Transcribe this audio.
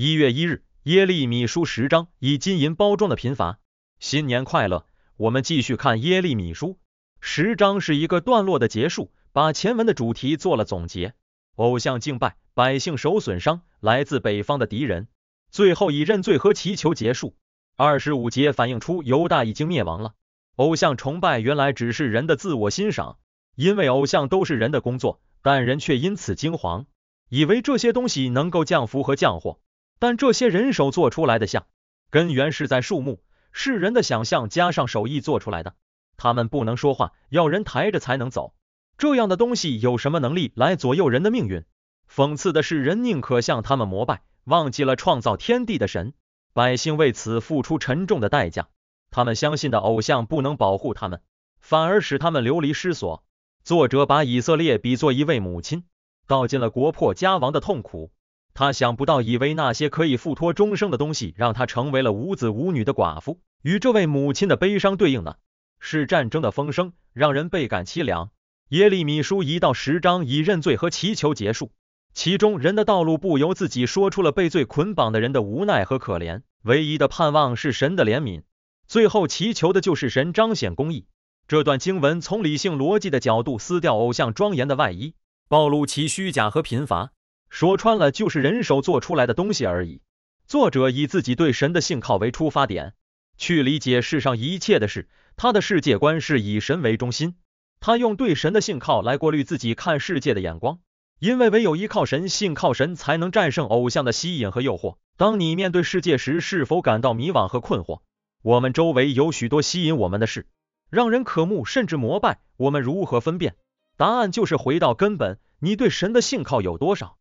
一月一日，耶利米书十章以金银包装的贫乏。新年快乐！我们继续看耶利米书十章是一个段落的结束，把前文的主题做了总结。偶像敬拜，百姓受损伤，来自北方的敌人，最后以认罪和祈求结束。二十五节反映出犹大已经灭亡了。偶像崇拜原来只是人的自我欣赏，因为偶像都是人的工作，但人却因此惊惶，以为这些东西能够降福和降祸。但这些人手做出来的像，根源是在树木，是人的想象加上手艺做出来的。他们不能说话，要人抬着才能走。这样的东西有什么能力来左右人的命运？讽刺的是，人宁可向他们膜拜，忘记了创造天地的神。百姓为此付出沉重的代价。他们相信的偶像不能保护他们，反而使他们流离失所。作者把以色列比作一位母亲，道尽了国破家亡的痛苦。他想不到，以为那些可以付托终生的东西，让他成为了无子无女的寡妇。与这位母亲的悲伤对应的，是战争的风声，让人倍感凄凉。耶利米书一到十章以认罪和祈求结束，其中人的道路不由自己说出了被罪捆绑的人的无奈和可怜，唯一的盼望是神的怜悯，最后祈求的就是神彰显公义。这段经文从理性逻辑的角度撕掉偶像庄严的外衣，暴露其虚假和贫乏，说穿了就是人手做出来的东西而已。作者以自己对神的信靠为出发点，去理解世上一切的事，他的世界观是以神为中心。他用对神的信靠来过滤自己看世界的眼光，因为唯有依靠神、信靠神，才能战胜偶像的吸引和诱惑。当你面对世界时，是否感到迷惘和困惑？我们周围有许多吸引我们的事，让人渴慕甚至膜拜，我们如何分辨？答案就是回到根本，你对神的信靠有多少？